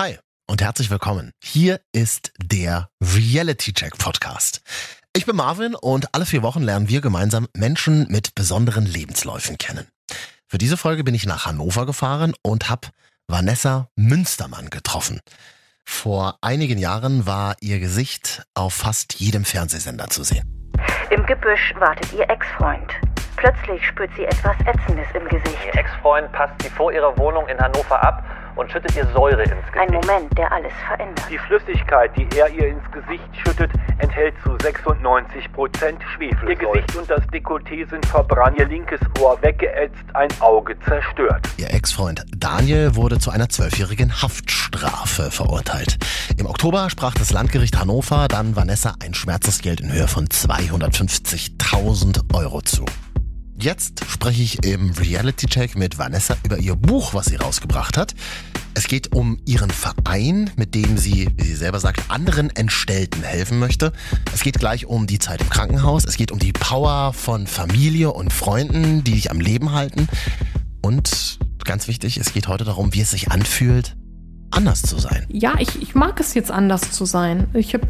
Hi und herzlich willkommen. Hier ist der Reality Check Podcast. Ich bin Marvin und alle vier Wochen lernen wir gemeinsam Menschen mit besonderen Lebensläufen kennen. Für diese Folge bin ich nach Hannover gefahren und habe Vanessa Münstermann getroffen. Vor einigen Jahren war ihr Gesicht auf fast jedem Fernsehsender zu sehen. Im Gebüsch wartet ihr Ex-Freund. Plötzlich spürt sie etwas Ätzendes im Gesicht. Ihr Ex-Freund passt sie vor ihrer Wohnung in Hannover ab und schüttet ihr Säure ins Gesicht. Ein Moment, der alles verändert. Die Flüssigkeit, die er ihr ins Gesicht schüttet, enthält zu 96 Prozent Schwefelsäure. Ihr Gesicht und das Dekolleté sind verbrannt, ihr linkes Ohr weggeätzt, ein Auge zerstört. Ihr Ex-Freund Daniel wurde zu einer zwölfjährigen Haftstrafe verurteilt. Im Oktober sprach das Landgericht Hannover dann Vanessa ein Schmerzensgeld in Höhe von 250.000 Euro zu. Jetzt spreche ich im Reality Check mit Vanessa über ihr Buch, was sie rausgebracht hat. Es geht um ihren Verein, mit dem sie, wie sie selber sagt, anderen Entstellten helfen möchte. Es geht gleich um die Zeit im Krankenhaus. Es geht um die Power von Familie und Freunden, die dich am Leben halten. Und ganz wichtig, es geht heute darum, wie es sich anfühlt, anders zu sein. Ja, ich, ich mag es jetzt anders zu sein. Ich habe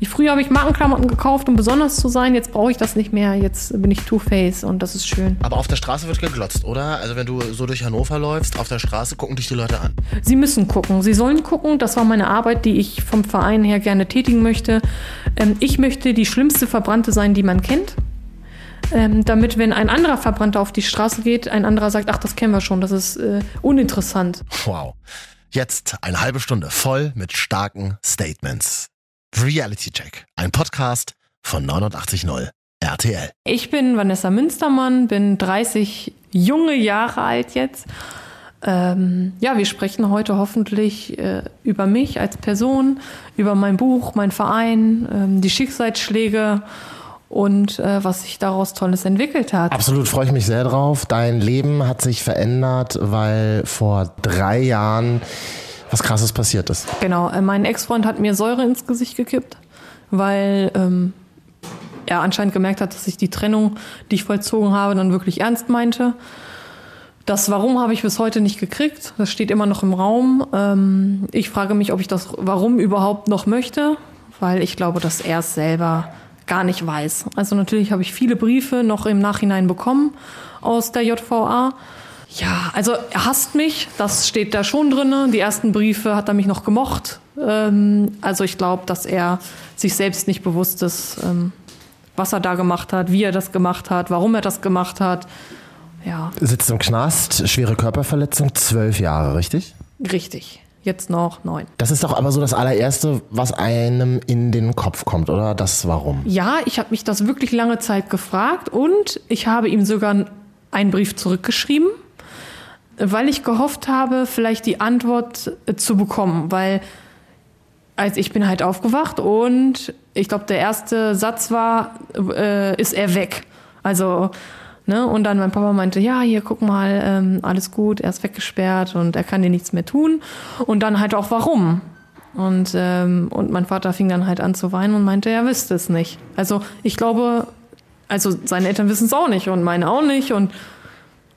ich, früher habe ich Markenklamotten gekauft, um besonders zu sein. Jetzt brauche ich das nicht mehr. Jetzt bin ich Two-Face und das ist schön. Aber auf der Straße wird geglotzt, oder? Also wenn du so durch Hannover läufst, auf der Straße gucken dich die Leute an. Sie müssen gucken. Sie sollen gucken. Das war meine Arbeit, die ich vom Verein her gerne tätigen möchte. Ähm, ich möchte die schlimmste Verbrannte sein, die man kennt. Ähm, damit, wenn ein anderer Verbrannter auf die Straße geht, ein anderer sagt, ach, das kennen wir schon, das ist äh, uninteressant. Wow. Jetzt eine halbe Stunde voll mit starken Statements. Reality Check, ein Podcast von 89.0 RTL. Ich bin Vanessa Münstermann, bin 30 junge Jahre alt jetzt. Ähm, ja, wir sprechen heute hoffentlich äh, über mich als Person, über mein Buch, mein Verein, ähm, die Schicksalsschläge und äh, was sich daraus Tolles entwickelt hat. Absolut, freue ich mich sehr drauf. Dein Leben hat sich verändert, weil vor drei Jahren was Krasses passiert ist. Genau, äh, mein Ex-Freund hat mir Säure ins Gesicht gekippt, weil ähm, er anscheinend gemerkt hat, dass ich die Trennung, die ich vollzogen habe, dann wirklich ernst meinte. Das Warum habe ich bis heute nicht gekriegt. Das steht immer noch im Raum. Ähm, ich frage mich, ob ich das Warum überhaupt noch möchte, weil ich glaube, dass er es selber gar nicht weiß. Also natürlich habe ich viele Briefe noch im Nachhinein bekommen aus der JVA. Ja, also er hasst mich, das steht da schon drin. Die ersten Briefe hat er mich noch gemocht. Ähm, also ich glaube, dass er sich selbst nicht bewusst ist, ähm, was er da gemacht hat, wie er das gemacht hat, warum er das gemacht hat. Ja. Sitzt im Knast, schwere Körperverletzung, zwölf Jahre, richtig? Richtig. Jetzt noch neun. Das ist doch aber so das allererste, was einem in den Kopf kommt, oder? Das Warum? Ja, ich habe mich das wirklich lange Zeit gefragt und ich habe ihm sogar einen Brief zurückgeschrieben weil ich gehofft habe, vielleicht die Antwort äh, zu bekommen, weil als ich bin halt aufgewacht und ich glaube, der erste Satz war, äh, ist er weg. Also, ne, und dann mein Papa meinte, ja, hier, guck mal, ähm, alles gut, er ist weggesperrt und er kann dir nichts mehr tun. Und dann halt auch warum. Und, ähm, und mein Vater fing dann halt an zu weinen und meinte, er wüsste es nicht. Also ich glaube, also seine Eltern wissen es auch nicht und meine auch nicht. Und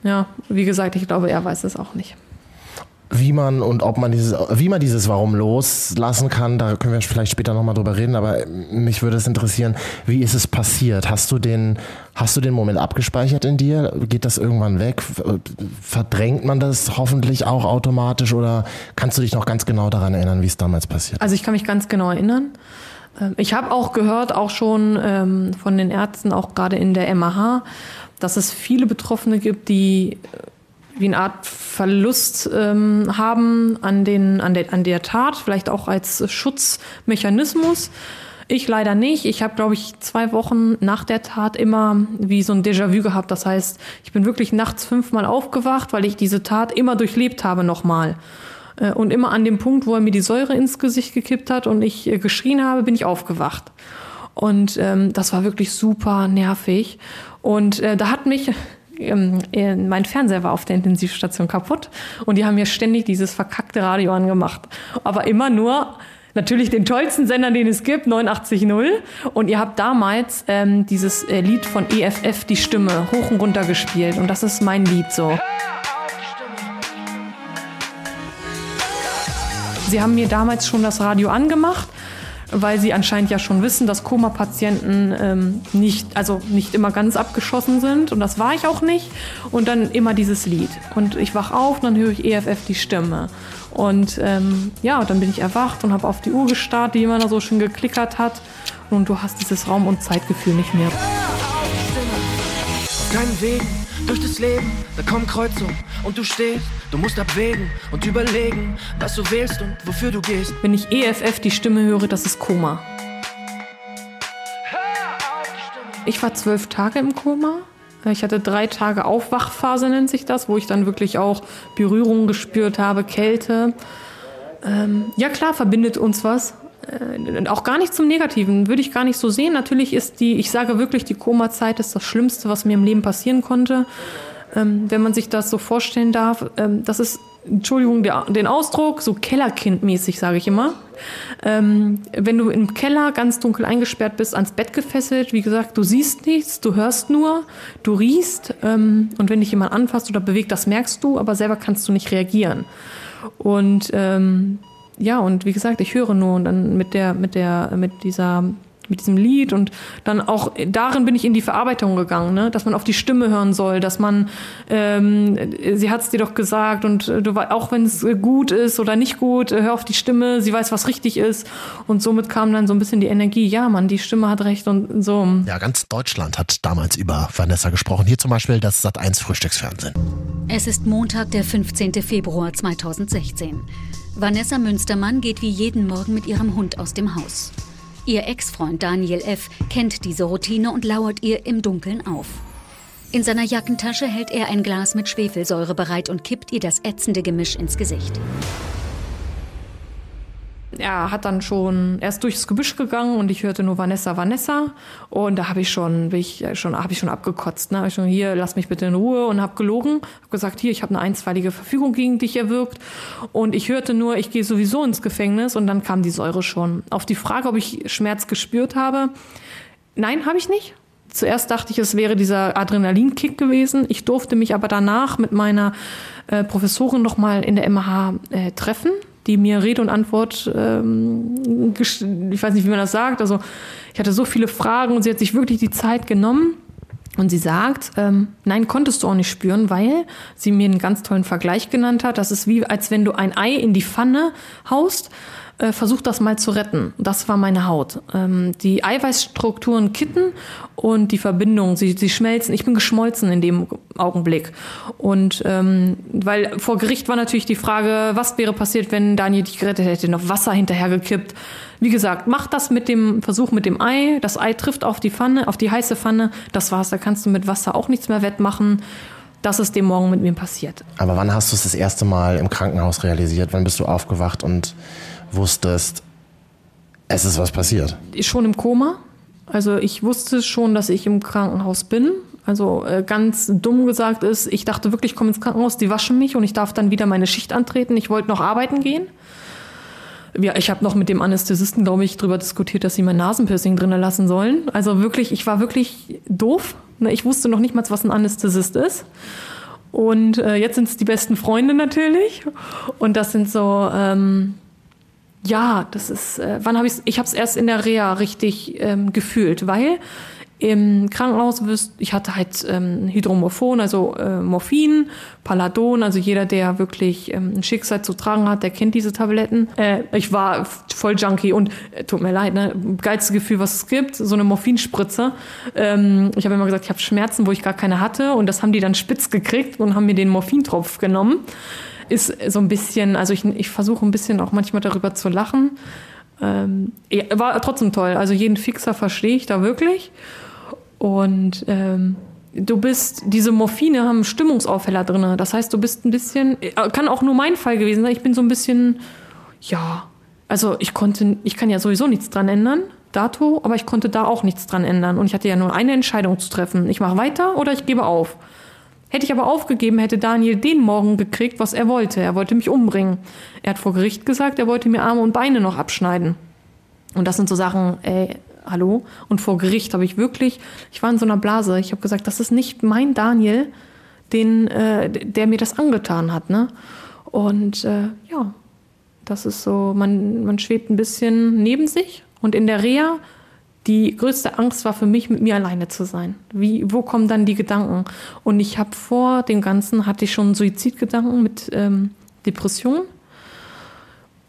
ja, wie gesagt, ich glaube, er weiß es auch nicht. Wie man und ob man dieses, wie man dieses Warum loslassen kann, da können wir vielleicht später nochmal drüber reden, aber mich würde es interessieren, wie ist es passiert? Hast du den, hast du den Moment abgespeichert in dir? Geht das irgendwann weg? Verdrängt man das hoffentlich auch automatisch oder kannst du dich noch ganz genau daran erinnern, wie es damals passiert? Also ich kann mich ganz genau erinnern. Ähm, ich habe auch gehört, auch schon ähm, von den Ärzten, auch gerade in der MAH, dass es viele Betroffene gibt, die äh, wie eine Art Verlust ähm, haben an, den, an, der, an der Tat, vielleicht auch als Schutzmechanismus. Ich leider nicht. Ich habe, glaube ich, zwei Wochen nach der Tat immer wie so ein Déjà-vu gehabt. Das heißt, ich bin wirklich nachts fünfmal aufgewacht, weil ich diese Tat immer durchlebt habe nochmal. Äh, und immer an dem Punkt, wo er mir die Säure ins Gesicht gekippt hat und ich äh, geschrien habe, bin ich aufgewacht. Und ähm, das war wirklich super nervig. Und äh, da hat mich, ähm, äh, mein Fernseher war auf der Intensivstation kaputt und die haben mir ständig dieses verkackte Radio angemacht. Aber immer nur natürlich den tollsten Sender, den es gibt, 89.0 Und ihr habt damals ähm, dieses äh, Lied von EFF, die Stimme, hoch und runter gespielt. Und das ist mein Lied so. Sie haben mir damals schon das Radio angemacht, weil sie anscheinend ja schon wissen, dass Koma-Patienten ähm, nicht, also nicht immer ganz abgeschossen sind. Und das war ich auch nicht. Und dann immer dieses Lied. Und ich wach auf, und dann höre ich EFF die Stimme. Und ähm, ja, dann bin ich erwacht und habe auf die Uhr gestarrt, die immer so schön geklickert hat. Und du hast dieses Raum- und Zeitgefühl nicht mehr. Auf keinen Wegen durch das Leben, da kommen Kreuzungen und du stehst, du musst abwägen und überlegen, was du wählst und wofür du gehst. Wenn ich EFF die Stimme höre, das ist Koma. Ich war zwölf Tage im Koma. Ich hatte drei Tage Aufwachphase, nennt sich das, wo ich dann wirklich auch Berührung gespürt habe, Kälte. Ähm, ja klar, verbindet uns was. Äh, auch gar nicht zum Negativen, würde ich gar nicht so sehen. Natürlich ist die, ich sage wirklich, die Koma-Zeit ist das Schlimmste, was mir im Leben passieren konnte. Ähm, wenn man sich das so vorstellen darf, ähm, das ist, Entschuldigung, der, den Ausdruck, so Kellerkind-mäßig, sage ich immer. Ähm, wenn du im Keller ganz dunkel eingesperrt bist, ans Bett gefesselt, wie gesagt, du siehst nichts, du hörst nur, du riechst ähm, und wenn dich jemand anfasst oder bewegt, das merkst du, aber selber kannst du nicht reagieren. Und ähm, ja, und wie gesagt, ich höre nur und dann mit der, mit der, mit dieser, mit diesem Lied und dann auch darin bin ich in die Verarbeitung gegangen, ne? dass man auf die Stimme hören soll, dass man, ähm, sie hat es dir doch gesagt und du auch wenn es gut ist oder nicht gut, hör auf die Stimme, sie weiß, was richtig ist und somit kam dann so ein bisschen die Energie, ja, man, die Stimme hat recht und so. Ja, ganz Deutschland hat damals über Vanessa gesprochen. Hier zum Beispiel das Sat1 Frühstücksfernsehen. Es ist Montag, der 15. Februar 2016. Vanessa Münstermann geht wie jeden Morgen mit ihrem Hund aus dem Haus. Ihr Ex-Freund Daniel F. kennt diese Routine und lauert ihr im Dunkeln auf. In seiner Jackentasche hält er ein Glas mit Schwefelsäure bereit und kippt ihr das ätzende Gemisch ins Gesicht er hat dann schon erst durchs Gebüsch gegangen und ich hörte nur Vanessa, Vanessa und da habe ich schon, bin ich schon, habe ich schon abgekotzt. Ne? Hab ich schon hier, lass mich bitte in Ruhe und habe gelogen, habe gesagt, hier, ich habe eine einstweilige Verfügung gegen dich erwirkt und ich hörte nur, ich gehe sowieso ins Gefängnis und dann kam die Säure schon. Auf die Frage, ob ich Schmerz gespürt habe, nein, habe ich nicht. Zuerst dachte ich, es wäre dieser Adrenalinkick gewesen. Ich durfte mich aber danach mit meiner äh, Professorin noch mal in der MH äh, treffen die mir Rede und Antwort, ähm, ich weiß nicht, wie man das sagt. Also ich hatte so viele Fragen und sie hat sich wirklich die Zeit genommen. Und sie sagt, ähm, nein, konntest du auch nicht spüren, weil sie mir einen ganz tollen Vergleich genannt hat. Das ist wie, als wenn du ein Ei in die Pfanne haust äh, versuch das mal zu retten. Das war meine Haut. Ähm, die Eiweißstrukturen kitten und die Verbindungen, sie, sie schmelzen. Ich bin geschmolzen in dem Augenblick. Und ähm, weil vor Gericht war natürlich die Frage, was wäre passiert, wenn Daniel dich gerettet hätte, noch Wasser hinterhergekippt. Wie gesagt, mach das mit dem Versuch mit dem Ei. Das Ei trifft auf die Pfanne, auf die heiße Pfanne. Das war's. Da kannst du mit Wasser auch nichts mehr wettmachen. Das ist dem Morgen mit mir passiert. Aber wann hast du es das erste Mal im Krankenhaus realisiert? Wann bist du aufgewacht und wusstest, es ist was passiert? Schon im Koma. Also ich wusste schon, dass ich im Krankenhaus bin. Also äh, ganz dumm gesagt ist, ich dachte wirklich, ich komme ins Krankenhaus, die waschen mich und ich darf dann wieder meine Schicht antreten. Ich wollte noch arbeiten gehen. Ja, ich habe noch mit dem Anästhesisten, glaube ich, darüber diskutiert, dass sie mein Nasenpiercing drinnen lassen sollen. Also wirklich, ich war wirklich doof. Ne, ich wusste noch nicht mal, was ein Anästhesist ist. Und äh, jetzt sind es die besten Freunde natürlich. Und das sind so, ähm, ja, das ist, äh, wann habe ich Ich habe es erst in der Reha richtig ähm, gefühlt, weil im Krankenhaus wirst, ich hatte halt ähm, Hydromorphon, also äh, Morphin, Paladon, also jeder, der wirklich ähm, ein Schicksal zu tragen hat, der kennt diese Tabletten. Äh, ich war voll Junkie und äh, tut mir leid, ne, geilste Gefühl, was es gibt, so eine Morphinspritze. Ähm, ich habe immer gesagt, ich habe Schmerzen, wo ich gar keine hatte und das haben die dann spitz gekriegt und haben mir den Morphintropf genommen ist so ein bisschen, also ich, ich versuche ein bisschen auch manchmal darüber zu lachen. Ähm, war trotzdem toll. Also jeden Fixer verstehe ich da wirklich. Und ähm, du bist, diese Morphine haben Stimmungsaufheller drin. Das heißt, du bist ein bisschen, äh, kann auch nur mein Fall gewesen sein. Ich bin so ein bisschen, ja, also ich konnte, ich kann ja sowieso nichts dran ändern, dato, aber ich konnte da auch nichts dran ändern. Und ich hatte ja nur eine Entscheidung zu treffen. Ich mache weiter oder ich gebe auf. Hätte ich aber aufgegeben, hätte Daniel den Morgen gekriegt, was er wollte. Er wollte mich umbringen. Er hat vor Gericht gesagt, er wollte mir Arme und Beine noch abschneiden. Und das sind so Sachen, ey, hallo? Und vor Gericht habe ich wirklich, ich war in so einer Blase. Ich habe gesagt, das ist nicht mein Daniel, den, äh, der mir das angetan hat, ne? Und äh, ja, Das ist so, man, man schwebt ein bisschen neben sich und in der Reha die größte Angst war für mich, mit mir alleine zu sein. Wie, wo kommen dann die Gedanken? Und ich habe vor dem Ganzen, hatte ich schon Suizidgedanken mit ähm, Depression.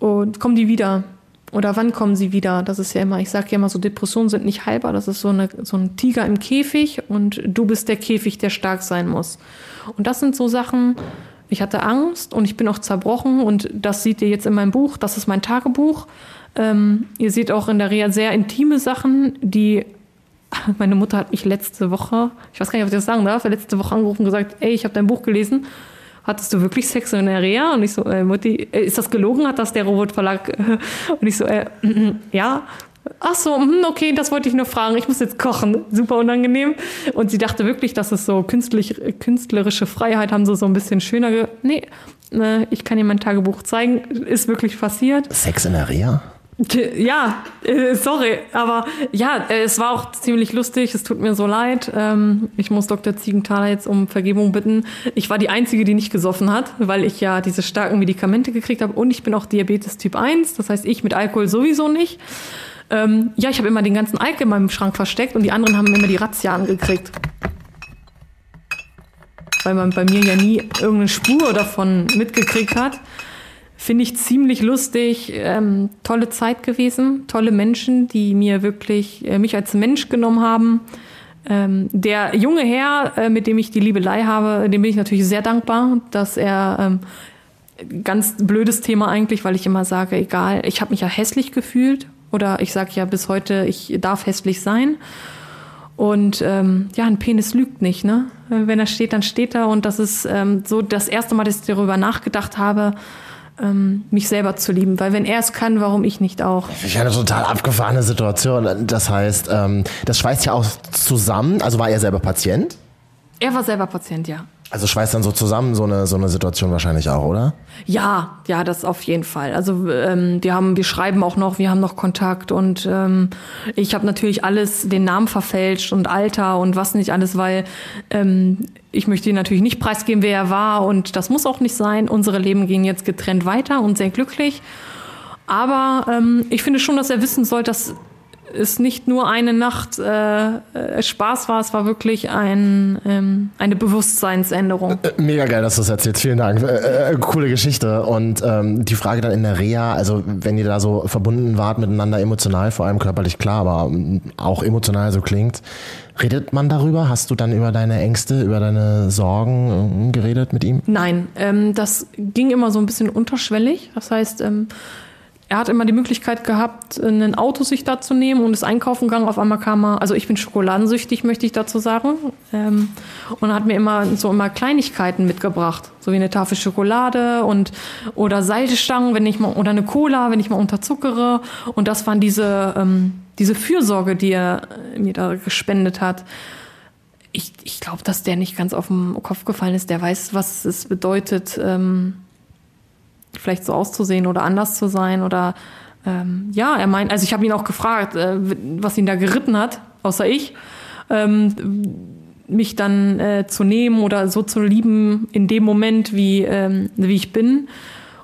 Und kommen die wieder? Oder wann kommen sie wieder? Das ist ja immer, ich sage ja immer so, Depressionen sind nicht heilbar. Das ist so, eine, so ein Tiger im Käfig und du bist der Käfig, der stark sein muss. Und das sind so Sachen, ich hatte Angst und ich bin auch zerbrochen und das seht ihr jetzt in meinem Buch. Das ist mein Tagebuch. Ähm, ihr seht auch in der Reha sehr intime Sachen, die meine Mutter hat mich letzte Woche, ich weiß gar nicht, ob ich das sagen darf, letzte Woche angerufen und gesagt, ey, ich habe dein Buch gelesen. Hattest du wirklich Sex in der Reha? Und ich so, äh, Mutti, äh, ist das gelogen? Hat das der Robotverlag? Und ich so, äh, ja. Ach so, hm, okay, das wollte ich nur fragen. Ich muss jetzt kochen. Super unangenehm. Und sie dachte wirklich, dass es so künstlich, künstlerische Freiheit haben, so, so ein bisschen schöner. Ge nee, äh, ich kann dir mein Tagebuch zeigen. Ist wirklich passiert. Sex in der Reha? Ja, äh, sorry, aber ja, äh, es war auch ziemlich lustig. Es tut mir so leid. Ähm, ich muss Dr. Ziegenthaler jetzt um Vergebung bitten. Ich war die Einzige, die nicht gesoffen hat, weil ich ja diese starken Medikamente gekriegt habe und ich bin auch Diabetes Typ 1. Das heißt, ich mit Alkohol sowieso nicht. Ähm, ja, ich habe immer den ganzen Alk in meinem Schrank versteckt und die anderen haben immer die Razzia angekriegt. Weil man bei mir ja nie irgendeine Spur davon mitgekriegt hat. Finde ich ziemlich lustig. Ähm, tolle Zeit gewesen, tolle Menschen, die mir wirklich äh, mich als Mensch genommen haben. Ähm, der junge Herr, äh, mit dem ich die Liebelei habe, dem bin ich natürlich sehr dankbar, dass er ähm, ganz blödes Thema eigentlich, weil ich immer sage, egal, ich habe mich ja hässlich gefühlt oder ich sage ja bis heute, ich darf hässlich sein. Und ähm, ja, ein Penis lügt nicht, ne? Wenn er steht, dann steht er. Und das ist ähm, so das erste Mal, dass ich darüber nachgedacht habe, mich selber zu lieben. Weil wenn er es kann, warum ich nicht auch? Ist eine total abgefahrene Situation. Das heißt, ähm, das schweißt ja auch zusammen. Also war er selber Patient? Er war selber Patient, ja. Also schweißt dann so zusammen so eine so eine Situation wahrscheinlich auch, oder? Ja, ja, das auf jeden Fall. Also ähm, wir haben, wir schreiben auch noch, wir haben noch Kontakt und ähm, ich habe natürlich alles den Namen verfälscht und Alter und was nicht alles, weil ähm, ich möchte ihn natürlich nicht preisgeben, wer er war und das muss auch nicht sein. Unsere Leben gehen jetzt getrennt weiter und sehr glücklich. Aber ähm, ich finde schon, dass er wissen soll, dass es nicht nur eine Nacht äh, äh, Spaß war, es war wirklich ein, ähm, eine Bewusstseinsänderung. Äh, mega geil, dass du es erzählst. Vielen Dank. Äh, äh, coole Geschichte. Und ähm, die Frage dann in der Reha, also wenn ihr da so verbunden wart miteinander emotional, vor allem körperlich klar, aber ähm, auch emotional so klingt, redet man darüber? Hast du dann über deine Ängste, über deine Sorgen äh, geredet mit ihm? Nein, ähm, das ging immer so ein bisschen unterschwellig. Das heißt, ähm, er hat immer die Möglichkeit gehabt, ein Auto sich da zu nehmen und ist einkaufen gegangen. Auf einmal kam er, also ich bin schokoladensüchtig, möchte ich dazu sagen. Ähm, und hat mir immer so immer Kleinigkeiten mitgebracht. So wie eine Tafel Schokolade und oder Salzstangen, wenn ich mal, oder eine Cola, wenn ich mal unterzuckere. Und das waren diese, ähm, diese Fürsorge, die er mir da gespendet hat. Ich, ich glaube, dass der nicht ganz auf den Kopf gefallen ist. Der weiß, was es bedeutet, ähm, vielleicht so auszusehen oder anders zu sein oder ähm, ja, er meint, also ich habe ihn auch gefragt, äh, was ihn da geritten hat, außer ich, ähm, mich dann äh, zu nehmen oder so zu lieben in dem Moment, wie, ähm, wie ich bin.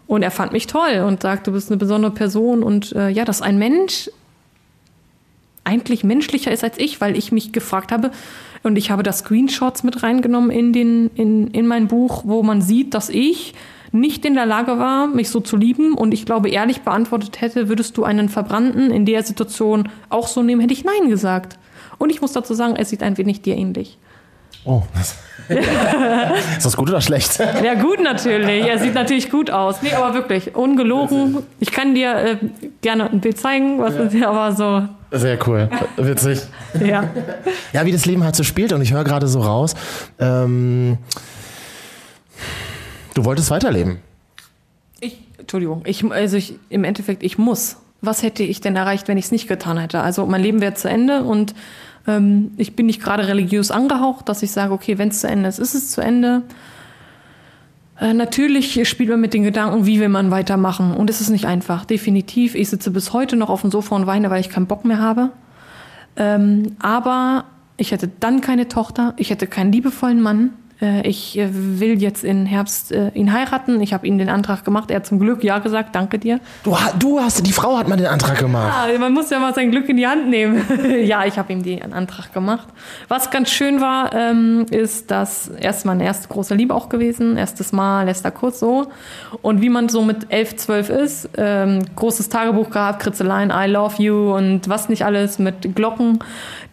Und er fand mich toll und sagt, du bist eine besondere Person und äh, ja, dass ein Mensch eigentlich menschlicher ist als ich, weil ich mich gefragt habe und ich habe da Screenshots mit reingenommen in, den, in, in mein Buch, wo man sieht, dass ich nicht in der Lage war, mich so zu lieben und ich glaube ehrlich beantwortet hätte, würdest du einen Verbrannten in der Situation auch so nehmen, hätte ich Nein gesagt. Und ich muss dazu sagen, er sieht ein wenig dir ähnlich. Oh, ist das gut oder schlecht? Ja, gut natürlich. Er sieht natürlich gut aus. Nee, aber wirklich, ungelogen. Ich kann dir äh, gerne ein Bild zeigen, was ja. aber so. Sehr cool. Witzig. Ja. Ja, wie das Leben halt so spielt und ich höre gerade so raus. Ähm, Du wolltest weiterleben. Ich, Entschuldigung, ich, also ich, im Endeffekt, ich muss. Was hätte ich denn erreicht, wenn ich es nicht getan hätte? Also mein Leben wäre zu Ende und ähm, ich bin nicht gerade religiös angehaucht, dass ich sage, okay, wenn es zu Ende ist, ist es zu Ende. Äh, natürlich spielt man mit den Gedanken, wie will man weitermachen. Und es ist nicht einfach, definitiv. Ich sitze bis heute noch auf dem Sofa und weine, weil ich keinen Bock mehr habe. Ähm, aber ich hätte dann keine Tochter, ich hätte keinen liebevollen Mann, ich äh, will jetzt im Herbst äh, ihn heiraten. Ich habe ihm den Antrag gemacht. Er hat zum Glück ja gesagt, danke dir. Du, du hast, die Frau hat mal den Antrag gemacht. Ja, man muss ja mal sein Glück in die Hand nehmen. ja, ich habe ihm den Antrag gemacht. Was ganz schön war, ähm, ist, dass erst meine erste große Liebe auch gewesen. Erstes Mal, letzter Kurs so. Und wie man so mit elf, zwölf ist, ähm, großes Tagebuch gehabt, Kritzeleien, I love you und was nicht alles mit Glocken.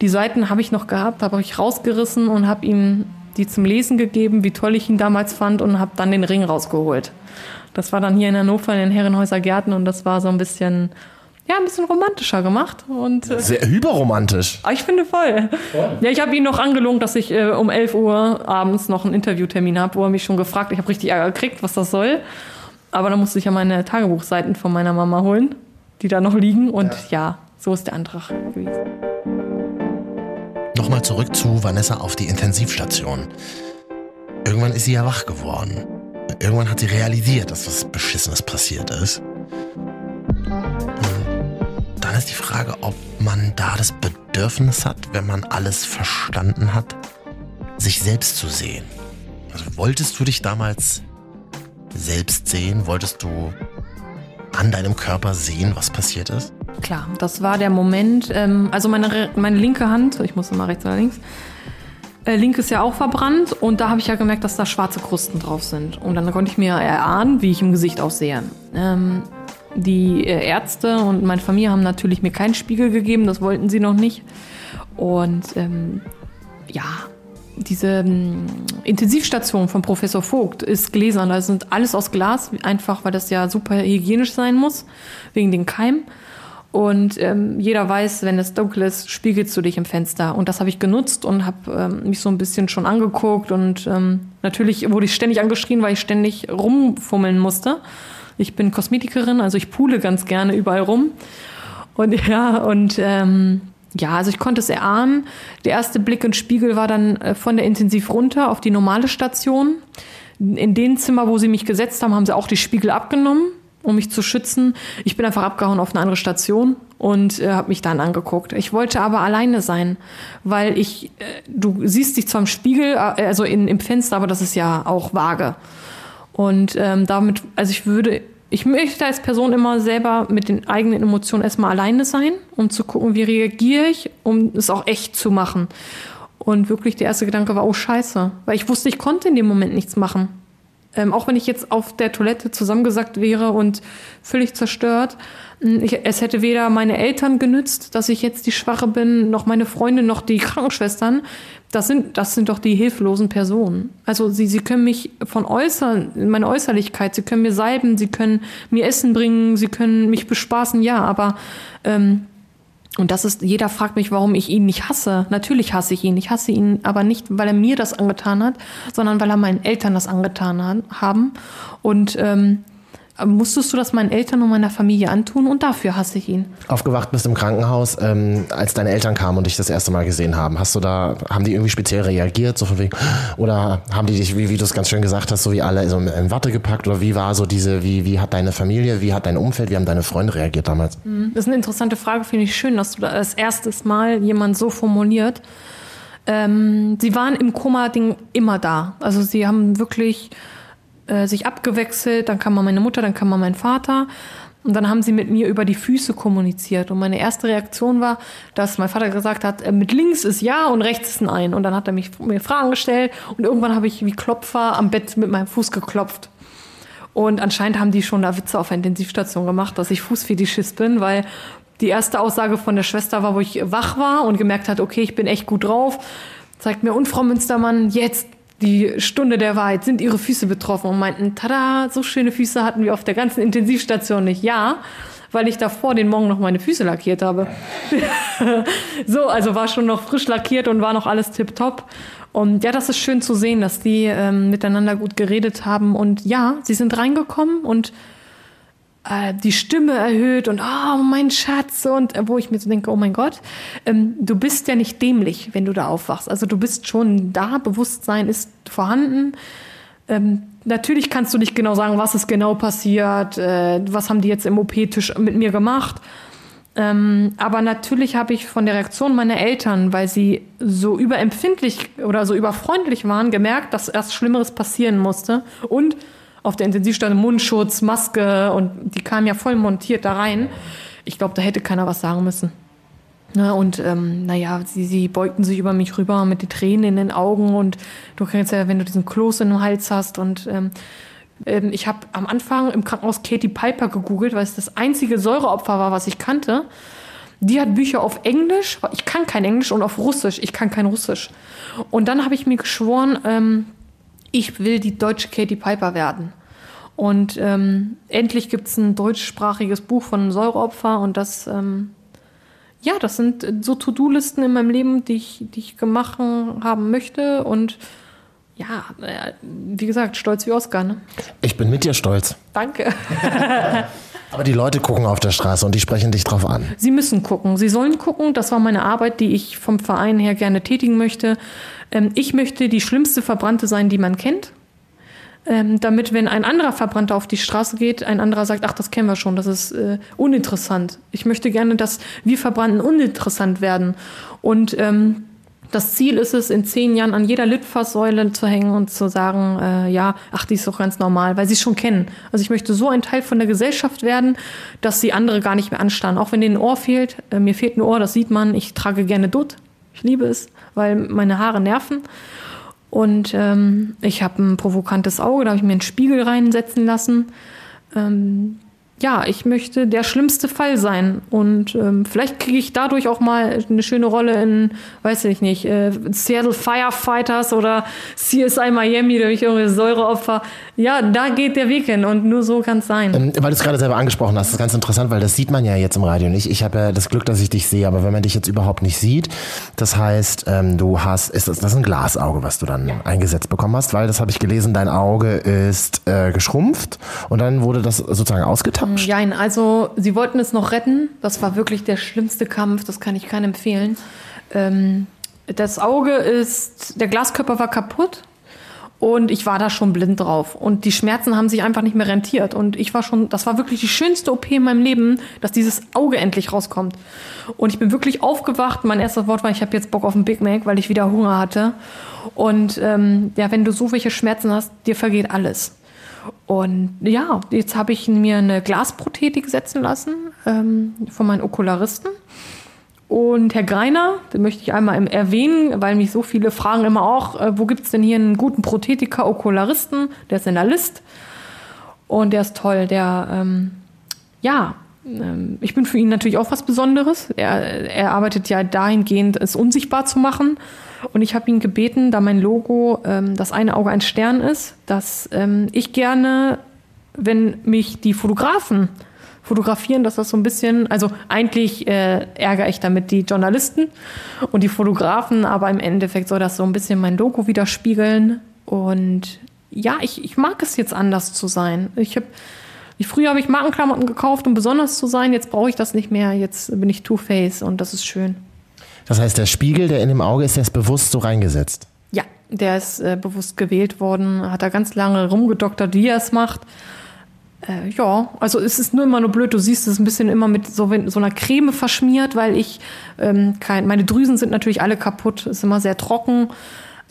Die Seiten habe ich noch gehabt, habe ich rausgerissen und habe ihm die zum Lesen gegeben, wie toll ich ihn damals fand und habe dann den Ring rausgeholt. Das war dann hier in Hannover in den Herrenhäuser Gärten und das war so ein bisschen, ja, ein bisschen romantischer gemacht. Und, äh, Sehr überromantisch. Ah, ich finde voll. voll. Ja, ich habe ihn noch angelogen, dass ich äh, um 11 Uhr abends noch einen Interviewtermin habe, wo er mich schon gefragt, ich habe richtig Ärger gekriegt, was das soll. Aber dann musste ich ja meine Tagebuchseiten von meiner Mama holen, die da noch liegen. Und ja, ja so ist der Antrag gewesen. Nochmal zurück zu Vanessa auf die Intensivstation. Irgendwann ist sie ja wach geworden. Irgendwann hat sie realisiert, dass was Beschissenes passiert ist. dann ist die Frage, ob man da das Bedürfnis hat, wenn man alles verstanden hat, sich selbst zu sehen. Also wolltest du dich damals selbst sehen? Wolltest du an deinem Körper sehen, was passiert ist? Klar, das war der Moment. Ähm, also meine, meine linke Hand, ich muss immer rechts oder links, äh, link ist ja auch verbrannt und da habe ich ja gemerkt, dass da schwarze Krusten drauf sind. Und dann konnte ich mir erahnen, wie ich im Gesicht aussehe. Ähm, die äh, Ärzte und meine Familie haben natürlich mir keinen Spiegel gegeben, das wollten sie noch nicht. Und ähm, ja, diese ähm, Intensivstation von Professor Vogt ist gläsern. Da sind alles aus Glas, einfach weil das ja super hygienisch sein muss, wegen den Keimen. Und ähm, jeder weiß, wenn es dunkel ist, spiegelst du dich im Fenster. Und das habe ich genutzt und habe ähm, mich so ein bisschen schon angeguckt. Und ähm, natürlich wurde ich ständig angeschrien, weil ich ständig rumfummeln musste. Ich bin Kosmetikerin, also ich pule ganz gerne überall rum. Und ja, und ähm, ja, also ich konnte es erahnen. Der erste Blick in Spiegel war dann äh, von der Intensiv runter auf die normale Station. In dem Zimmer, wo sie mich gesetzt haben, haben sie auch die Spiegel abgenommen um mich zu schützen. Ich bin einfach abgehauen auf eine andere Station und äh, habe mich dann angeguckt. Ich wollte aber alleine sein, weil ich, äh, du siehst dich zwar im Spiegel, äh, also in, im Fenster, aber das ist ja auch vage. Und ähm, damit, also ich würde, ich möchte als Person immer selber mit den eigenen Emotionen erstmal alleine sein, um zu gucken, wie reagiere ich, um es auch echt zu machen. Und wirklich der erste Gedanke war, oh scheiße, weil ich wusste, ich konnte in dem Moment nichts machen. Ähm, auch wenn ich jetzt auf der Toilette zusammengesackt wäre und völlig zerstört. Hm, ich, es hätte weder meine Eltern genützt, dass ich jetzt die Schwache bin, noch meine Freunde, noch die Krankenschwestern. Das sind, das sind doch die hilflosen Personen. Also sie, sie können mich von äußern, meine Äußerlichkeit, sie können mir salben, sie können mir Essen bringen, sie können mich bespaßen, ja, aber ähm, und das ist, jeder fragt mich, warum ich ihn nicht hasse. Natürlich hasse ich ihn. Ich hasse ihn aber nicht, weil er mir das angetan hat, sondern weil er meinen Eltern das angetan haben. Und ähm, musstest du das meinen Eltern und meiner Familie antun und dafür hasse ich ihn. Aufgewacht bist im Krankenhaus, ähm, als deine Eltern kamen und dich das erste Mal gesehen haben. Hast du da, haben die irgendwie speziell reagiert, so von wegen, oder haben die dich, wie, wie du es ganz schön gesagt hast, so wie alle so in Watte gepackt oder wie war so diese, wie, wie hat deine Familie, wie hat dein Umfeld, wie haben deine Freunde reagiert damals? Mhm. Das ist eine interessante Frage, finde ich schön, dass du da das erste Mal jemand so formuliert. Ähm, sie waren im Koma-Ding immer da. Also sie haben wirklich äh, sich abgewechselt. Dann kam mal meine Mutter, dann kam mal mein Vater. Und dann haben sie mit mir über die Füße kommuniziert. Und meine erste Reaktion war, dass mein Vater gesagt hat, äh, mit links ist ja und rechts ist ein Ein. Und dann hat er mich, mir Fragen gestellt und irgendwann habe ich wie Klopfer am Bett mit meinem Fuß geklopft. Und anscheinend haben die schon da Witze auf der Intensivstation gemacht, dass ich Fußfetischist bin, weil die erste Aussage von der Schwester war, wo ich wach war und gemerkt hat, okay, ich bin echt gut drauf. Zeigt mir, und Frau Münstermann, jetzt die Stunde der Wahrheit, sind ihre Füße betroffen und meinten, tada, so schöne Füße hatten wir auf der ganzen Intensivstation nicht. Ja, weil ich davor den Morgen noch meine Füße lackiert habe. so, also war schon noch frisch lackiert und war noch alles tipptopp. Und ja, das ist schön zu sehen, dass die ähm, miteinander gut geredet haben. Und ja, sie sind reingekommen und äh, die Stimme erhöht und oh mein Schatz und äh, wo ich mir so denke, oh mein Gott, ähm, du bist ja nicht dämlich, wenn du da aufwachst. Also du bist schon da, Bewusstsein ist vorhanden. Ähm, natürlich kannst du nicht genau sagen, was ist genau passiert, äh, was haben die jetzt im OP-Tisch mit mir gemacht. Ähm, aber natürlich habe ich von der Reaktion meiner Eltern, weil sie so überempfindlich oder so überfreundlich waren, gemerkt, dass erst Schlimmeres passieren musste. Und auf der Intensivstation Mundschutz, Maske und die kamen ja voll montiert da rein. Ich glaube, da hätte keiner was sagen müssen. Ne, und ähm, naja, sie, sie beugten sich über mich rüber mit den Tränen in den Augen und du kennst ja, wenn du diesen Kloß in den Hals hast und ähm, ähm, ich habe am Anfang im Krankenhaus Katie Piper gegoogelt, weil es das einzige Säureopfer war, was ich kannte. Die hat Bücher auf Englisch, ich kann kein Englisch und auf Russisch, ich kann kein Russisch. Und dann habe ich mir geschworen, ähm, ich will die deutsche Katie Piper werden. Und ähm, endlich gibt es ein deutschsprachiges Buch von einem Säureopfer und das, ähm, ja, das sind so To-Do-Listen in meinem Leben, die ich, die ich gemacht haben möchte und ja, äh, wie gesagt, stolz wie Oscar. Ne? Ich bin mit dir stolz. Danke. Aber die Leute gucken auf der Straße und die sprechen dich drauf an. Sie müssen gucken. Sie sollen gucken. Das war meine Arbeit, die ich vom Verein her gerne tätigen möchte. Ähm, ich möchte die schlimmste Verbrannte sein, die man kennt. Ähm, damit, wenn ein anderer Verbrannter auf die Straße geht, ein anderer sagt, ach, das kennen wir schon, das ist äh, uninteressant. Ich möchte gerne, dass wir Verbrannten uninteressant werden. Und ähm, das Ziel ist es, in zehn Jahren an jeder Litfaßsäule zu hängen und zu sagen, äh, ja, ach, die ist doch ganz normal, weil sie es schon kennen. Also ich möchte so ein Teil von der Gesellschaft werden, dass sie andere gar nicht mehr anstarren. Auch wenn denen ein Ohr fehlt, äh, mir fehlt ein Ohr, das sieht man. Ich trage gerne Dutt. Ich liebe es, weil meine Haare nerven. Und ähm, ich habe ein provokantes Auge, da habe ich mir einen Spiegel reinsetzen lassen. Ähm, ja, ich möchte der schlimmste Fall sein. Und ähm, vielleicht kriege ich dadurch auch mal eine schöne Rolle in, weiß ich nicht, äh, Seattle Firefighters oder CSI Miami, da habe ich irgendwie Säureopfer. Ja, da geht der Weg hin und nur so kann es sein. Ähm, weil du es gerade selber angesprochen hast, das ist ganz interessant, weil das sieht man ja jetzt im Radio nicht. Ich habe ja das Glück, dass ich dich sehe, aber wenn man dich jetzt überhaupt nicht sieht, das heißt, ähm, du hast, ist das, das ist ein Glasauge, was du dann ja. eingesetzt bekommen hast, weil das habe ich gelesen, dein Auge ist äh, geschrumpft und dann wurde das sozusagen ausgetauscht. Nein, also sie wollten es noch retten. Das war wirklich der schlimmste Kampf, das kann ich keinem empfehlen. Ähm, das Auge ist, der Glaskörper war kaputt und ich war da schon blind drauf. Und die Schmerzen haben sich einfach nicht mehr rentiert. Und ich war schon, das war wirklich die schönste OP in meinem Leben, dass dieses Auge endlich rauskommt. Und ich bin wirklich aufgewacht. Mein erstes Wort war, ich habe jetzt Bock auf einen Big Mac, weil ich wieder Hunger hatte. Und ähm, ja, wenn du so welche Schmerzen hast, dir vergeht alles. Und ja, jetzt habe ich mir eine Glasprothetik setzen lassen ähm, von meinen Okularisten. Und Herr Greiner, den möchte ich einmal erwähnen, weil mich so viele fragen immer auch, äh, wo gibt es denn hier einen guten Prothetiker, Okularisten? Der ist in der List. Und der ist toll. Der, ähm, ja, ähm, ich bin für ihn natürlich auch was Besonderes. Er, er arbeitet ja dahingehend, es unsichtbar zu machen. Und ich habe ihn gebeten, da mein Logo ähm, das eine Auge ein Stern ist, dass ähm, ich gerne, wenn mich die Fotografen fotografieren, dass das so ein bisschen, also eigentlich äh, ärgere ich damit die Journalisten und die Fotografen, aber im Endeffekt soll das so ein bisschen mein Logo widerspiegeln. Und ja, ich, ich mag es jetzt anders zu sein. Ich habe ich, früher habe ich Markenklamotten gekauft, um besonders zu sein. Jetzt brauche ich das nicht mehr. Jetzt bin ich Two-Face und das ist schön. Das heißt, der Spiegel, der in dem Auge ist, der ist bewusst so reingesetzt. Ja, der ist äh, bewusst gewählt worden, hat da ganz lange rumgedoktert, wie er es macht. Äh, ja, also es ist nur immer nur blöd, du siehst es ein bisschen immer mit so, so einer Creme verschmiert, weil ich ähm, kein, meine Drüsen sind natürlich alle kaputt, ist immer sehr trocken.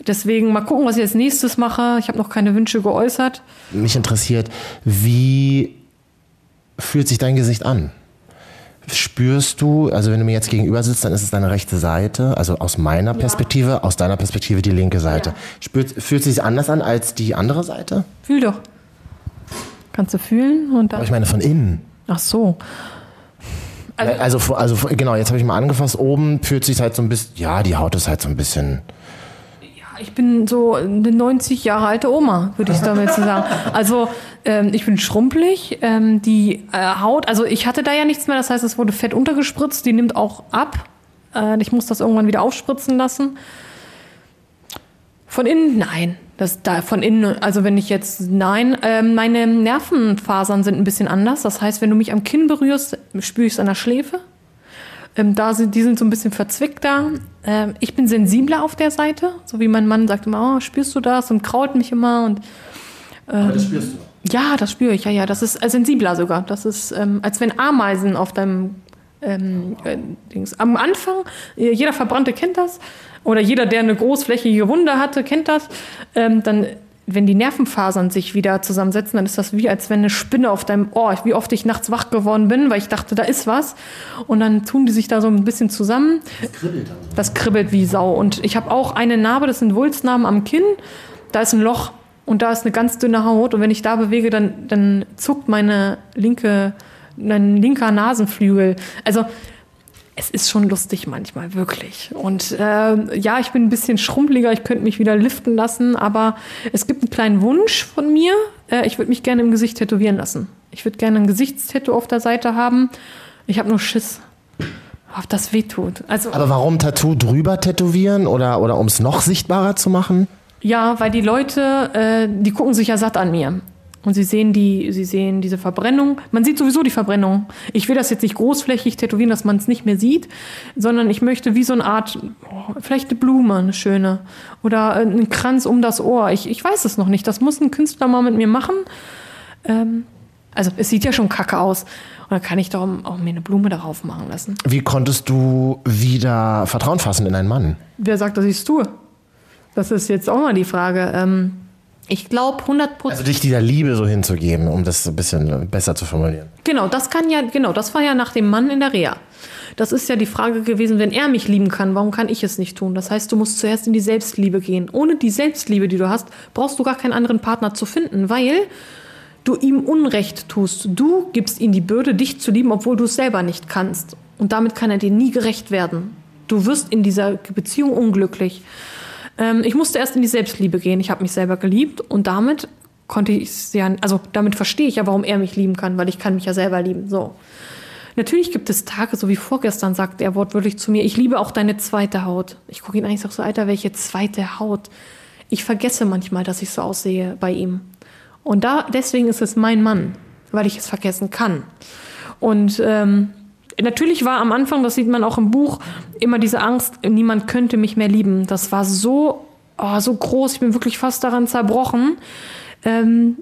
Deswegen mal gucken, was ich als nächstes mache. Ich habe noch keine Wünsche geäußert. Mich interessiert, wie fühlt sich dein Gesicht an? Spürst du, also wenn du mir jetzt gegenüber sitzt, dann ist es deine rechte Seite, also aus meiner Perspektive, ja. aus deiner Perspektive die linke Seite. Ja. Spürt, fühlt sich anders an als die andere Seite? Fühl doch. Kannst du fühlen? Und dann Aber ich meine von innen. Ach so. Also, also, also genau, jetzt habe ich mal angefasst, oben fühlt sich halt so ein bisschen, ja, die Haut ist halt so ein bisschen ich bin so eine 90 Jahre alte Oma, würde ich damit sagen. Also ähm, ich bin schrumpelig. Ähm, die äh, Haut, also ich hatte da ja nichts mehr, das heißt, es wurde Fett untergespritzt, die nimmt auch ab. Äh, ich muss das irgendwann wieder aufspritzen lassen. Von innen, nein. Das da von innen, also wenn ich jetzt, nein, äh, meine Nervenfasern sind ein bisschen anders. Das heißt, wenn du mich am Kinn berührst, spüre ich es an der Schläfe. Ähm, da sind, die sind so ein bisschen verzwickter. Ähm, ich bin sensibler auf der Seite, so wie mein Mann sagt immer, oh, spürst du das? Und kraut mich immer und ähm, Aber das spürst du. Ja, das spüre ich, ja, ja. Das ist äh, sensibler sogar. Das ist, ähm, als wenn Ameisen auf deinem ähm, äh, Dings. Am Anfang, äh, jeder Verbrannte kennt das, oder jeder, der eine großflächige Wunde hatte, kennt das. Ähm, dann, wenn die Nervenfasern sich wieder zusammensetzen, dann ist das wie, als wenn eine Spinne auf deinem Ohr, wie oft ich nachts wach geworden bin, weil ich dachte, da ist was. Und dann tun die sich da so ein bisschen zusammen. Das kribbelt dann. Das kribbelt wie Sau. Und ich habe auch eine Narbe, das sind Wulstnarben am Kinn. Da ist ein Loch und da ist eine ganz dünne Haut. Und wenn ich da bewege, dann, dann zuckt meine linke, mein linker Nasenflügel. Also es ist schon lustig manchmal, wirklich. Und äh, ja, ich bin ein bisschen schrumpeliger, ich könnte mich wieder liften lassen, aber es gibt einen kleinen Wunsch von mir. Äh, ich würde mich gerne im Gesicht tätowieren lassen. Ich würde gerne ein Gesichtstattoo auf der Seite haben. Ich habe nur Schiss. Ob das wehtut. Also, Aber warum Tattoo drüber tätowieren oder, oder um es noch sichtbarer zu machen? Ja, weil die Leute, äh, die gucken sich ja satt an mir. Und sie sehen die, sie sehen diese Verbrennung. Man sieht sowieso die Verbrennung. Ich will das jetzt nicht großflächig tätowieren, dass man es nicht mehr sieht, sondern ich möchte wie so eine Art, oh, vielleicht eine Blume, eine schöne. Oder einen Kranz um das Ohr. Ich, ich weiß es noch nicht. Das muss ein Künstler mal mit mir machen. Ähm, also es sieht ja schon kacke aus. Und dann kann ich doch auch mir eine Blume darauf machen lassen. Wie konntest du wieder Vertrauen fassen in einen Mann? Wer sagt, dass ich es tue? Das ist jetzt auch mal die Frage. Ähm, ich glaube 100 Prozent. Also dich dieser Liebe so hinzugeben, um das ein bisschen besser zu formulieren. Genau, das kann ja, genau, das war ja nach dem Mann in der Reha. Das ist ja die Frage gewesen, wenn er mich lieben kann, warum kann ich es nicht tun? Das heißt, du musst zuerst in die Selbstliebe gehen. Ohne die Selbstliebe, die du hast, brauchst du gar keinen anderen Partner zu finden, weil du ihm Unrecht tust. Du gibst ihm die Bürde, dich zu lieben, obwohl du es selber nicht kannst. Und damit kann er dir nie gerecht werden. Du wirst in dieser Beziehung unglücklich. Ähm, ich musste erst in die Selbstliebe gehen. Ich habe mich selber geliebt und damit konnte ich ja, also damit verstehe ich ja, warum er mich lieben kann, weil ich kann mich ja selber lieben. So. Natürlich gibt es Tage, so wie vorgestern sagt er wortwörtlich zu mir, ich liebe auch deine zweite Haut. Ich gucke ihn eigentlich so, Alter, welche zweite Haut? Ich vergesse manchmal, dass ich so aussehe bei ihm. Und da, deswegen ist es mein Mann, weil ich es vergessen kann. Und ähm, natürlich war am Anfang, das sieht man auch im Buch, immer diese Angst, niemand könnte mich mehr lieben. Das war so, oh, so groß, ich bin wirklich fast daran zerbrochen. Ähm,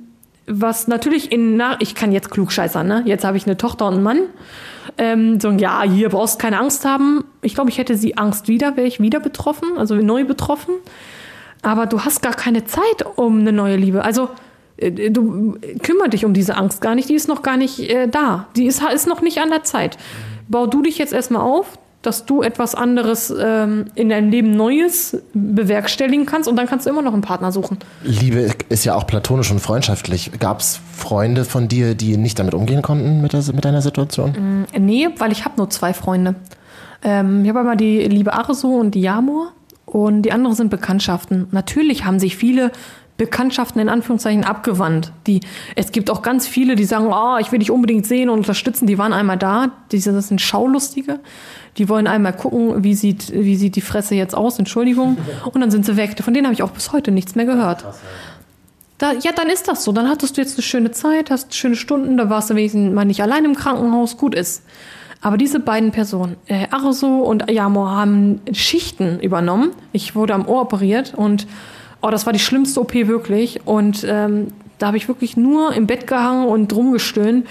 was natürlich in, na, ich kann jetzt klug scheißern, ne? Jetzt habe ich eine Tochter und einen Mann. Ähm, so, ja, hier brauchst keine Angst haben. Ich glaube, ich hätte sie Angst wieder, wäre ich wieder betroffen, also neu betroffen. Aber du hast gar keine Zeit um eine neue Liebe. Also, du kümmere dich um diese Angst gar nicht, die ist noch gar nicht äh, da. Die ist, ist noch nicht an der Zeit. Bau du dich jetzt erstmal auf, dass du etwas anderes ähm, in deinem Leben Neues bewerkstelligen kannst und dann kannst du immer noch einen Partner suchen. Liebe ist ja auch platonisch und freundschaftlich. Gab es Freunde von dir, die nicht damit umgehen konnten mit, der, mit deiner Situation? Mm, nee, weil ich habe nur zwei Freunde. Ähm, ich habe einmal die liebe Arso und die Jamor und die anderen sind Bekanntschaften. Natürlich haben sich viele Bekanntschaften in Anführungszeichen abgewandt. Die, es gibt auch ganz viele, die sagen, oh, ich will dich unbedingt sehen und unterstützen. Die waren einmal da, die das sind Schaulustige. Die wollen einmal gucken, wie sieht, wie sieht die Fresse jetzt aus, Entschuldigung. Und dann sind sie weg. Von denen habe ich auch bis heute nichts mehr gehört. Da, ja, dann ist das so. Dann hattest du jetzt eine schöne Zeit, hast schöne Stunden, da warst du wenigstens mal nicht allein im Krankenhaus, gut ist. Aber diese beiden Personen, äh, Arso und Ayamo, haben Schichten übernommen. Ich wurde am Ohr operiert und Oh, das war die schlimmste OP wirklich. Und ähm, da habe ich wirklich nur im Bett gehangen und rumgestöhnt.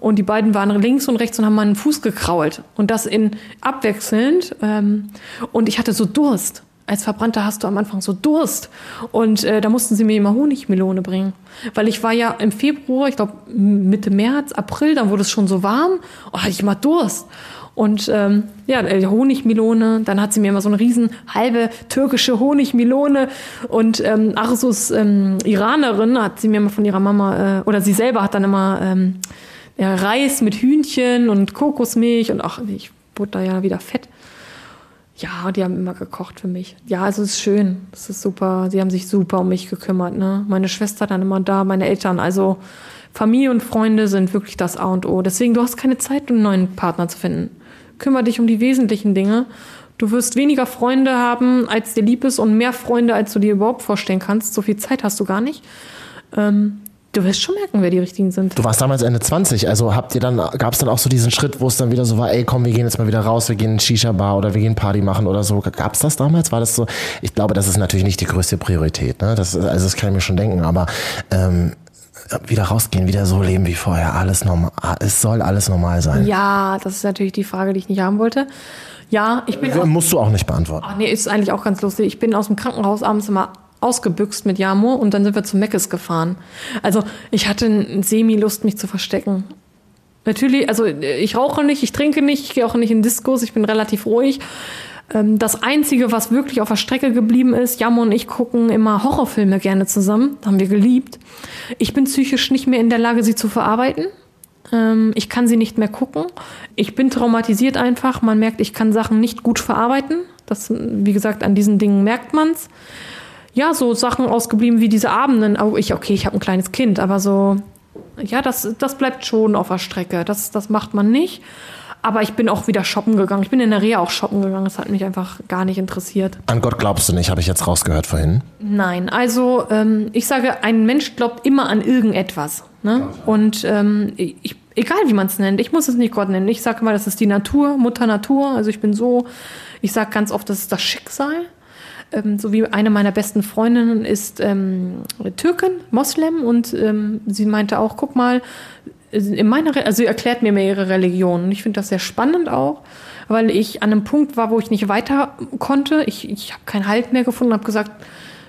Und die beiden waren links und rechts und haben meinen Fuß gekrault. Und das in abwechselnd. Ähm, und ich hatte so Durst. Als Verbrannter hast du am Anfang so Durst. Und äh, da mussten sie mir immer Honigmelone bringen. Weil ich war ja im Februar, ich glaube Mitte März, April, dann wurde es schon so warm. Oh, hatte ich immer Durst. Und ähm, ja, äh, Honigmelone, dann hat sie mir immer so eine riesen halbe türkische Honigmelone und ähm, Arsus ähm, Iranerin hat sie mir immer von ihrer Mama, äh, oder sie selber hat dann immer ähm, ja, Reis mit Hühnchen und Kokosmilch und ach, ich wurde da ja wieder fett. Ja, die haben immer gekocht für mich. Ja, also es ist schön. Es ist super. Sie haben sich super um mich gekümmert. Ne? Meine Schwester dann immer da, meine Eltern. Also Familie und Freunde sind wirklich das A und O. Deswegen, du hast keine Zeit, einen neuen Partner zu finden kümmere dich um die wesentlichen Dinge. Du wirst weniger Freunde haben, als dir lieb ist und mehr Freunde, als du dir überhaupt vorstellen kannst. So viel Zeit hast du gar nicht. Ähm, du wirst schon merken, wer die richtigen sind. Du warst damals Ende 20, also habt ihr dann, gab es dann auch so diesen Schritt, wo es dann wieder so war, ey komm, wir gehen jetzt mal wieder raus, wir gehen in Shisha-Bar oder wir gehen Party machen oder so. Gab es das damals? War das so? Ich glaube, das ist natürlich nicht die größte Priorität, ne? Das, also das kann ich mir schon denken, aber ähm, wieder rausgehen, wieder so leben wie vorher. Alles normal. Es soll alles normal sein. Ja, das ist natürlich die Frage, die ich nicht haben wollte. Ja, ich bin. Auch, Musst du auch nicht beantworten. Ach nee, ist eigentlich auch ganz lustig. Ich bin aus dem Krankenhaus abends immer ausgebüxt mit Jamo und dann sind wir zu Meckes gefahren. Also ich hatte Semi-Lust, mich zu verstecken. Natürlich, also ich rauche nicht, ich trinke nicht, ich gehe auch nicht in Diskos, ich bin relativ ruhig. Ähm, das Einzige, was wirklich auf der Strecke geblieben ist, Jamo und ich gucken immer Horrorfilme gerne zusammen, haben wir geliebt. Ich bin psychisch nicht mehr in der Lage, sie zu verarbeiten. Ähm, ich kann sie nicht mehr gucken. Ich bin traumatisiert einfach. Man merkt, ich kann Sachen nicht gut verarbeiten. Das, wie gesagt, an diesen Dingen merkt man's. Ja, so Sachen ausgeblieben wie diese Abenden. Oh, ich, okay, ich habe ein kleines Kind, aber so ja, das, das bleibt schon auf der Strecke. Das, das macht man nicht. Aber ich bin auch wieder shoppen gegangen. Ich bin in der Reha auch shoppen gegangen. Das hat mich einfach gar nicht interessiert. An Gott glaubst du nicht, habe ich jetzt rausgehört vorhin. Nein, also ähm, ich sage, ein Mensch glaubt immer an irgendetwas. Ne? Und ähm, ich, egal wie man es nennt, ich muss es nicht Gott nennen. Ich sage mal, das ist die Natur, Mutter Natur. Also ich bin so, ich sage ganz oft, das ist das Schicksal ähm, so wie eine meiner besten Freundinnen ist ähm, Türkin, Moslem und ähm, sie meinte auch, guck mal, in meiner, also sie erklärt mir mehr ihre Religion und ich finde das sehr spannend auch, weil ich an einem Punkt war, wo ich nicht weiter konnte. Ich, ich habe keinen Halt mehr gefunden, habe gesagt,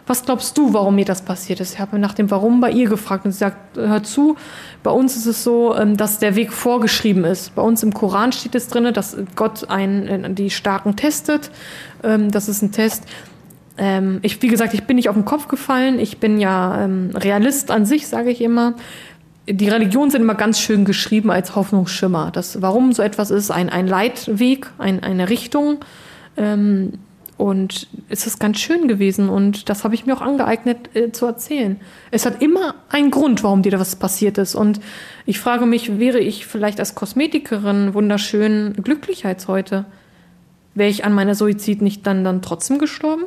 was glaubst du, warum mir das passiert ist? Ich habe nach dem Warum bei ihr gefragt und sie sagt, hör zu, bei uns ist es so, ähm, dass der Weg vorgeschrieben ist. Bei uns im Koran steht es drin, dass Gott einen, die Starken testet. Ähm, das ist ein Test, ähm, ich, wie gesagt, ich bin nicht auf den Kopf gefallen. Ich bin ja Realist an sich, sage ich immer. Die Religionen sind immer ganz schön geschrieben als Hoffnungsschimmer. Das, warum so etwas ist, ein, ein Leitweg, ein, eine Richtung. Ähm, und es ist ganz schön gewesen und das habe ich mir auch angeeignet äh, zu erzählen. Es hat immer einen Grund, warum dir da was passiert ist. Und ich frage mich, wäre ich vielleicht als Kosmetikerin wunderschön glücklich als heute? Wäre ich an meiner Suizid nicht dann, dann trotzdem gestorben?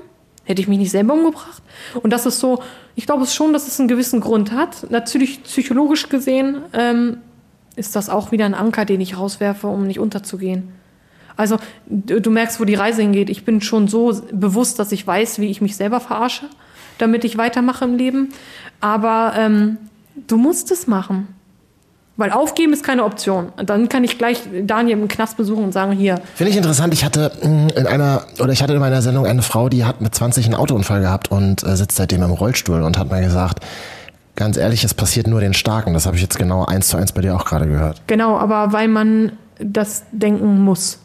Hätte ich mich nicht selber umgebracht? Und das ist so, ich glaube es schon, dass es einen gewissen Grund hat. Natürlich psychologisch gesehen ähm, ist das auch wieder ein Anker, den ich rauswerfe, um nicht unterzugehen. Also du, merkst, wo die Reise hingeht. Ich bin schon so bewusst, dass ich weiß, wie ich mich selber verarsche, damit ich weitermache im Leben. Aber ähm, du musst es machen. Weil aufgeben ist keine Option. Dann kann ich gleich Daniel im Knast besuchen und sagen, hier. Finde ich interessant. Ich hatte mm, in einer, oder ich hatte in meiner Sendung eine Frau, die hat mit 20 einen Autounfall gehabt und äh, sitzt seitdem im Rollstuhl und hat mir gesagt, ganz ehrlich, es passiert nur den Starken. Das habe ich jetzt genau eins zu eins bei dir auch gerade gehört. Genau, aber weil man das denken muss.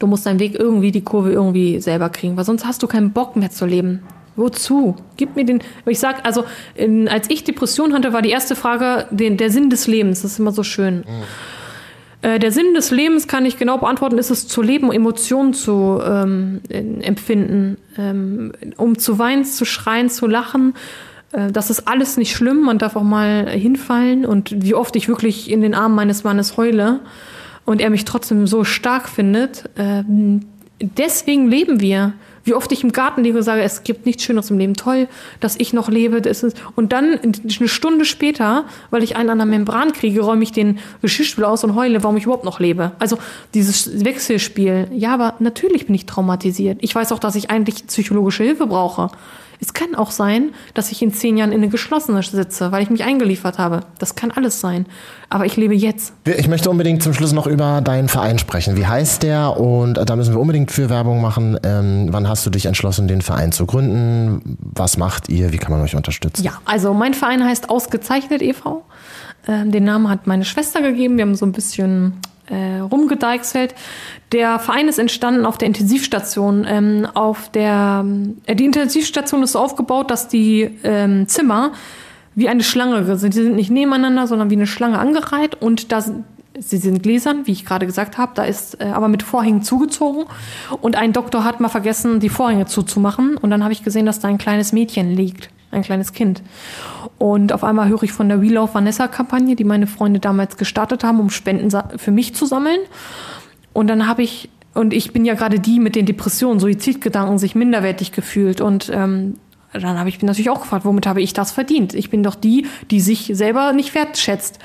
Du musst deinen Weg irgendwie, die Kurve irgendwie selber kriegen, weil sonst hast du keinen Bock mehr zu leben. Wozu? Gib mir den. Ich sag, also, in, als ich Depression hatte, war die erste Frage den, der Sinn des Lebens. Das ist immer so schön. Mhm. Äh, der Sinn des Lebens kann ich genau beantworten, ist es zu leben, Emotionen zu ähm, empfinden, ähm, um zu weinen, zu schreien, zu lachen. Äh, das ist alles nicht schlimm. Man darf auch mal hinfallen und wie oft ich wirklich in den Armen meines Mannes heule und er mich trotzdem so stark findet. Äh, deswegen leben wir. Wie oft ich im Garten liege und sage, es gibt nichts Schöneres im Leben. Toll, dass ich noch lebe. Das ist, und dann eine Stunde später, weil ich einen an der Membran kriege, räume ich den Geschirrspüler aus und heule, warum ich überhaupt noch lebe. Also dieses Wechselspiel. Ja, aber natürlich bin ich traumatisiert. Ich weiß auch, dass ich eigentlich psychologische Hilfe brauche. Es kann auch sein, dass ich in zehn Jahren in eine geschlossene sitze, weil ich mich eingeliefert habe. Das kann alles sein. Aber ich lebe jetzt. Ich möchte unbedingt zum Schluss noch über deinen Verein sprechen. Wie heißt der? Und da müssen wir unbedingt für Werbung machen. Ähm, wann hast du dich entschlossen, den Verein zu gründen? Was macht ihr? Wie kann man euch unterstützen? Ja, also mein Verein heißt Ausgezeichnet e.V. Ähm, den Namen hat meine Schwester gegeben. Wir haben so ein bisschen äh, rumgedeichselt. Der Verein ist entstanden auf der Intensivstation. Ähm, auf der, äh, die Intensivstation ist so aufgebaut, dass die ähm, Zimmer wie eine Schlange sind. Die sind nicht nebeneinander, sondern wie eine Schlange angereiht und da Sie sind gläsern, wie ich gerade gesagt habe, da ist äh, aber mit Vorhängen zugezogen und ein Doktor hat mal vergessen, die Vorhänge zuzumachen und dann habe ich gesehen, dass da ein kleines Mädchen liegt ein kleines Kind. Und auf einmal höre ich von der We Love Vanessa Kampagne, die meine Freunde damals gestartet haben, um Spenden für mich zu sammeln. Und dann habe ich, und ich bin ja gerade die mit den Depressionen, Suizidgedanken, sich minderwertig gefühlt. Und ähm, dann habe ich mich natürlich auch gefragt, womit habe ich das verdient? Ich bin doch die, die sich selber nicht wertschätzt.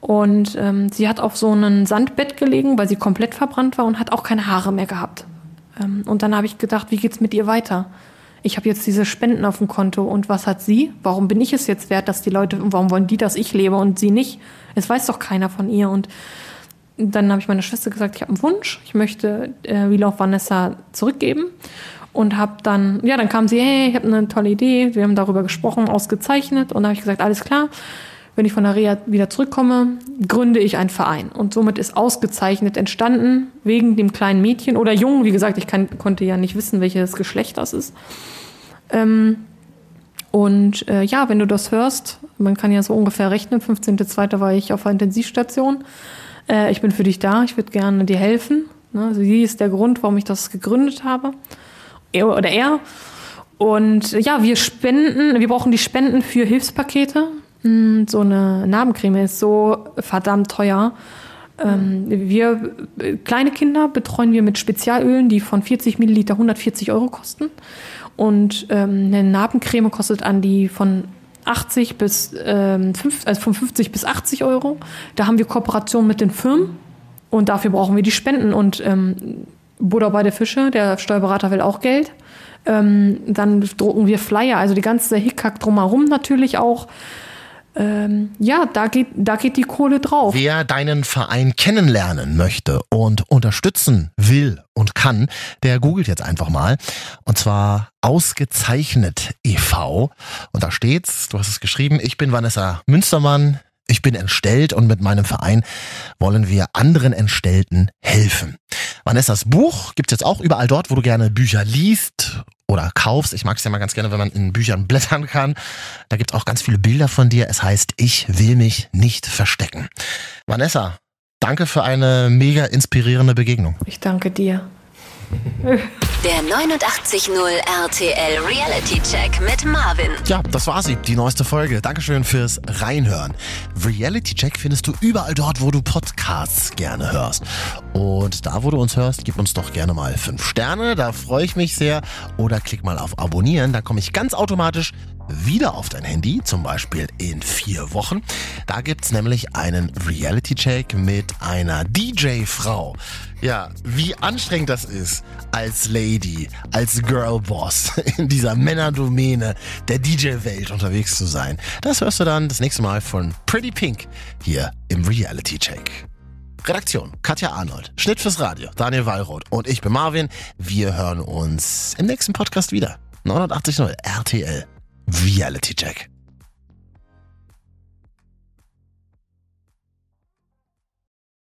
Und ähm, sie hat auf so einem Sandbett gelegen, weil sie komplett verbrannt war und hat auch keine Haare mehr gehabt. Ähm, und dann habe ich gedacht, wie geht's mit ihr weiter? Ich habe jetzt diese Spenden auf dem Konto und was hat sie? Warum bin ich es jetzt wert, dass die Leute, warum wollen die, dass ich lebe und sie nicht? Es weiß doch keiner von ihr. Und dann habe ich meiner Schwester gesagt, ich habe einen Wunsch, ich möchte äh, We Love Vanessa zurückgeben. Und habe dann, ja, dann kam sie, hey, ich habe eine tolle Idee, wir haben darüber gesprochen, ausgezeichnet. Und dann habe ich gesagt, alles klar, wenn ich von der Reha wieder zurückkomme, gründe ich einen Verein. Und somit ist ausgezeichnet entstanden, wegen dem kleinen Mädchen oder Jungen. Wie gesagt, ich kann, konnte ja nicht wissen, welches Geschlecht das ist. Ähm, und äh, ja, wenn du das hörst, man kann ja so ungefähr rechnen, 15.02. war ich auf der Intensivstation. Äh, ich bin für dich da, ich würde gerne dir helfen. Ne? Also sie ist der Grund, warum ich das gegründet habe. Er oder er. Und ja, wir spenden, wir brauchen die Spenden für Hilfspakete. Hm, so eine Narbencreme ist so verdammt teuer. Ähm, wir, kleine Kinder betreuen wir mit Spezialölen, die von 40 Milliliter 140 Euro kosten. Und ähm, eine Narbencreme kostet an die von 80 bis ähm, 5, also von 50 bis 80 Euro. Da haben wir Kooperation mit den Firmen und dafür brauchen wir die Spenden. Und ähm, Buddha bei der Fische, der Steuerberater will auch Geld. Ähm, dann drucken wir Flyer, also die ganze Hickhack drumherum natürlich auch ähm, ja, da geht, da geht die Kohle drauf. Wer deinen Verein kennenlernen möchte und unterstützen will und kann, der googelt jetzt einfach mal. Und zwar ausgezeichnet e.V. Und da steht's, du hast es geschrieben, ich bin Vanessa Münstermann, ich bin entstellt und mit meinem Verein wollen wir anderen Entstellten helfen. Vanessas Buch gibt's jetzt auch überall dort, wo du gerne Bücher liest oder kaufst. Ich mag es ja mal ganz gerne, wenn man in Büchern blättern kann. Da gibt es auch ganz viele Bilder von dir. Es heißt, ich will mich nicht verstecken. Vanessa, danke für eine mega inspirierende Begegnung. Ich danke dir. Der 89.0 RTL Reality Check mit Marvin. Ja, das war sie, die neueste Folge. Dankeschön fürs Reinhören. Reality Check findest du überall dort, wo du Podcasts gerne hörst. Und da, wo du uns hörst, gib uns doch gerne mal fünf Sterne, da freue ich mich sehr. Oder klick mal auf Abonnieren, da komme ich ganz automatisch wieder auf dein Handy, zum Beispiel in vier Wochen. Da gibt's nämlich einen Reality-Check mit einer DJ-Frau. Ja, wie anstrengend das ist, als Lady, als Girlboss in dieser Männerdomäne der DJ-Welt unterwegs zu sein. Das hörst du dann das nächste Mal von Pretty Pink hier im Reality-Check. Redaktion Katja Arnold, Schnitt fürs Radio Daniel Wallroth und ich bin Marvin. Wir hören uns im nächsten Podcast wieder. 89.0 RTL Reality Check.